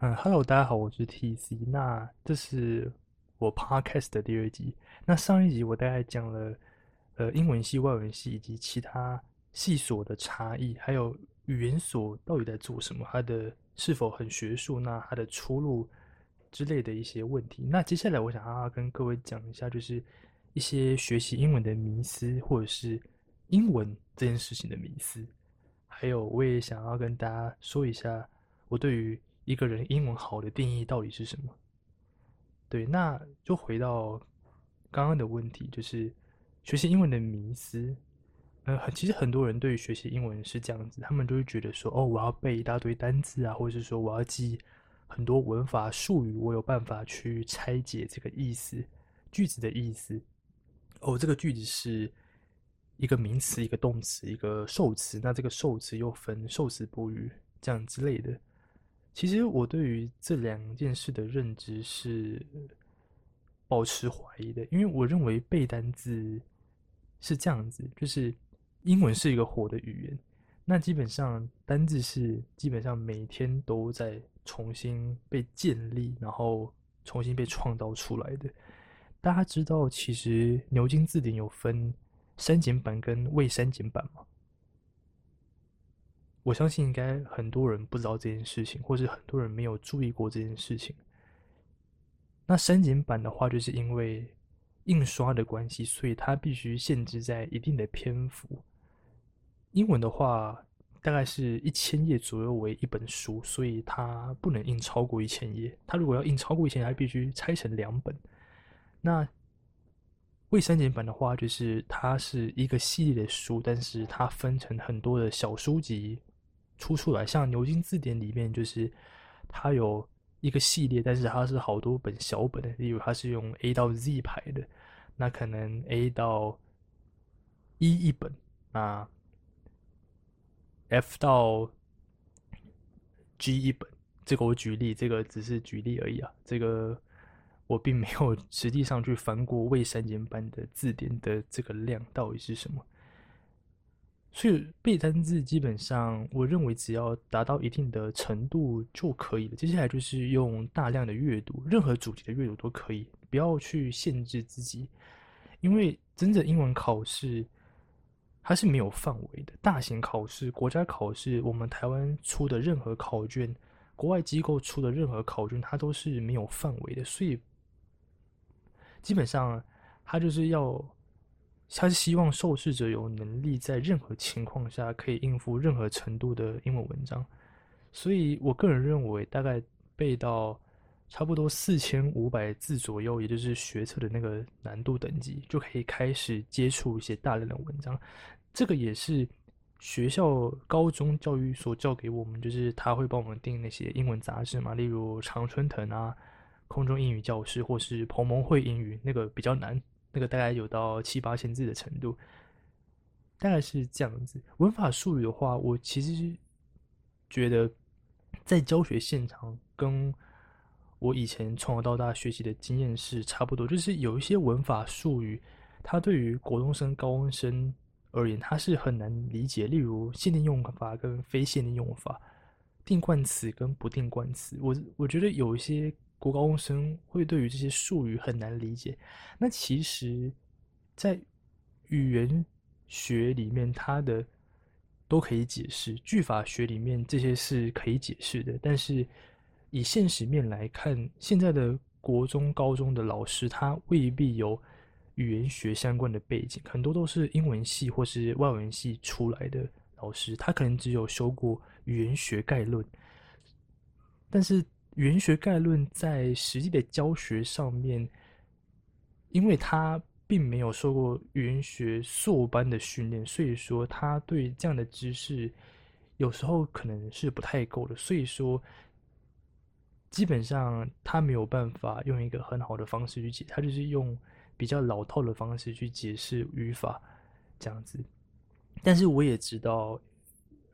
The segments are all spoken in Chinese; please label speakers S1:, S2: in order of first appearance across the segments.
S1: 嗯，Hello，大家好，我是 TC。那这是我 Podcast 的第二集。那上一集我大概讲了呃英文系、外文系以及其他系所的差异，还有语言所到底在做什么，它的是否很学术，那它的出路之类的一些问题。那接下来我想要跟各位讲一下，就是一些学习英文的迷思，或者是英文这件事情的迷思。还有，我也想要跟大家说一下我对于。一个人英文好的定义到底是什么？对，那就回到刚刚的问题，就是学习英文的迷思。呃，其实很多人对于学习英文是这样子，他们就会觉得说，哦，我要背一大堆单词啊，或者是说我要记很多文法术语，我有办法去拆解这个意思、句子的意思。哦，这个句子是一个名词、一个动词、一个受词，那这个受词又分受词、补语这样之类的。其实我对于这两件事的认知是保持怀疑的，因为我认为背单字是这样子，就是英文是一个活的语言，那基本上单字是基本上每天都在重新被建立，然后重新被创造出来的。大家知道，其实牛津字典有分删减版跟未删减版吗？我相信应该很多人不知道这件事情，或是很多人没有注意过这件事情。那删减版的话，就是因为印刷的关系，所以它必须限制在一定的篇幅。英文的话，大概是一千页左右为一本书，所以它不能印超过一千页。它如果要印超过一千页，它必须拆成两本。那未删减版的话，就是它是一个系列的书，但是它分成很多的小书籍。出出来，像牛津字典里面，就是它有一个系列，但是它是好多本小本的，例如它是用 A 到 Z 排的，那可能 A 到 E 一本，那 F 到 G 一本。这个我举例，这个只是举例而已啊，这个我并没有实际上去翻过未删减版的字典的这个量到底是什么。所以背单字基本上，我认为只要达到一定的程度就可以了。接下来就是用大量的阅读，任何主题的阅读都可以，不要去限制自己。因为真的英文考试它是没有范围的，大型考试、国家考试，我们台湾出的任何考卷，国外机构出的任何考卷，它都是没有范围的。所以基本上，它就是要。他是希望受试者有能力在任何情况下可以应付任何程度的英文文章，所以我个人认为，大概背到差不多四千五百字左右，也就是学测的那个难度等级，就可以开始接触一些大量的文章。这个也是学校高中教育所教给我们，就是他会帮我们订那些英文杂志嘛，例如常春藤啊、空中英语教师或是彭蒙会英语，那个比较难。那个大概有到七八千字的程度，大概是这样子。文法术语的话，我其实觉得在教学现场跟我以前从小到大学习的经验是差不多，就是有一些文法术语，它对于国中生、高中生而言，它是很难理解。例如限定用法跟非限定用法，定冠词跟不定冠词，我我觉得有一些。国高中生会对于这些术语很难理解，那其实，在语言学里面，它的都可以解释；句法学里面，这些是可以解释的。但是，以现实面来看，现在的国中、高中的老师，他未必有语言学相关的背景，很多都是英文系或是外文系出来的老师，他可能只有修过语言学概论，但是。语言学概论在实际的教学上面，因为他并没有受过语言学硕班的训练，所以说他对这样的知识有时候可能是不太够的。所以说，基本上他没有办法用一个很好的方式去解，他就是用比较老套的方式去解释语法这样子。但是我也知道，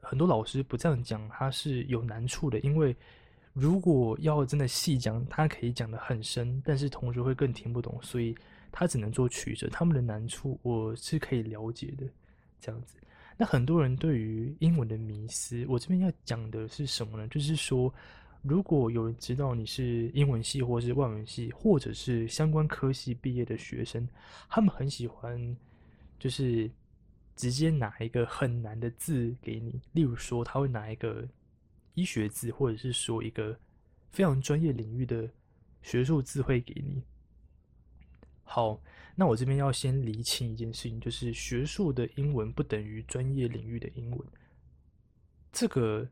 S1: 很多老师不这样讲，他是有难处的，因为。如果要真的细讲，他可以讲的很深，但是同学会更听不懂，所以他只能做取舍。他们的难处我是可以了解的，这样子。那很多人对于英文的迷思，我这边要讲的是什么呢？就是说，如果有人知道你是英文系或是外文系，或者是相关科系毕业的学生，他们很喜欢就是直接拿一个很难的字给你，例如说他会拿一个医学字，或者是说一个非常专业领域的学术字汇给你。好，那我这边要先厘清一件事情，就是学术的英文不等于专业领域的英文。这个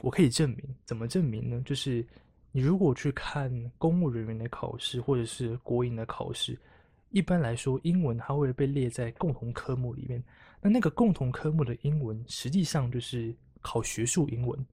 S1: 我可以证明，怎么证明呢？就是你如果去看公务人员的考试，或者是国营的考试，一般来说，英文它会被列在共同科目里面。那那个共同科目的英文，实际上就是考学术英文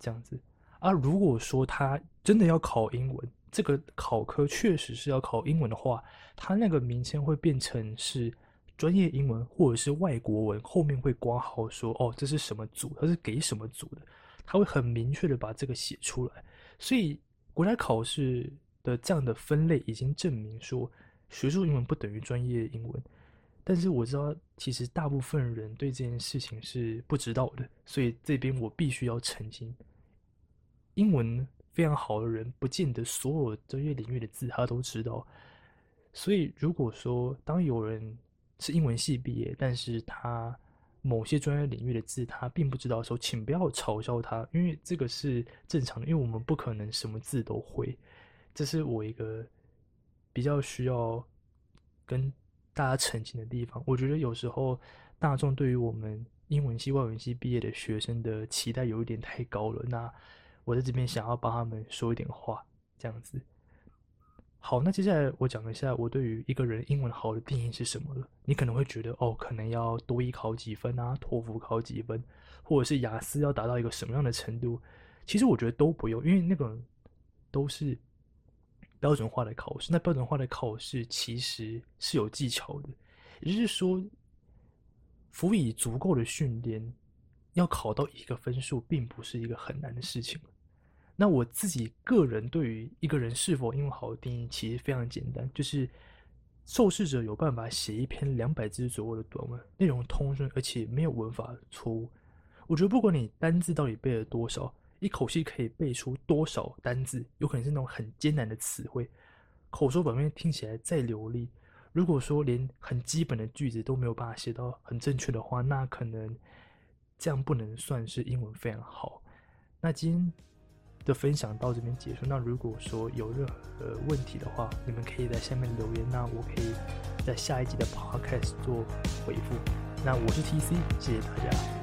S1: 这样子。而如果说他真的要考英文，这个考科确实是要考英文的话，他那个名称会变成是专业英文或者是外国文，后面会挂号说哦，这是什么组，它是给什么组的，他会很明确的把这个写出来。所以国家考试的这样的分类已经证明说，学术英文不等于专业英文。但是我知道，其实大部分人对这件事情是不知道的，所以这边我必须要澄清，英文。非常好的人，不见得所有专业领域的字他都知道。所以，如果说当有人是英文系毕业，但是他某些专业领域的字他并不知道的时候，请不要嘲笑他，因为这个是正常的，因为我们不可能什么字都会。这是我一个比较需要跟大家澄清的地方。我觉得有时候大众对于我们英文系、外文系毕业的学生的期待有一点太高了。那我在这边想要帮他们说一点话，这样子。好，那接下来我讲一下我对于一个人英文好的定义是什么了。你可能会觉得，哦，可能要多一考几分啊，托福考几分，或者是雅思要达到一个什么样的程度？其实我觉得都不用，因为那个都是标准化的考试。那标准化的考试其实是有技巧的，也就是说，辅以足够的训练。要考到一个分数，并不是一个很难的事情。那我自己个人对于一个人是否英文好的定义，其实非常简单，就是受试者有办法写一篇两百字左右的短文，内容通顺，而且没有文法错误。我觉得不管你单字到底背了多少，一口气可以背出多少单字，有可能是那种很艰难的词汇，口说表面听起来再流利，如果说连很基本的句子都没有办法写到很正确的话，那可能。这样不能算是英文非常好。那今天的分享到这边结束。那如果说有任何问题的话，你们可以在下面留言，那我可以在下一集的 podcast 做回复。那我是 TC，谢谢大家。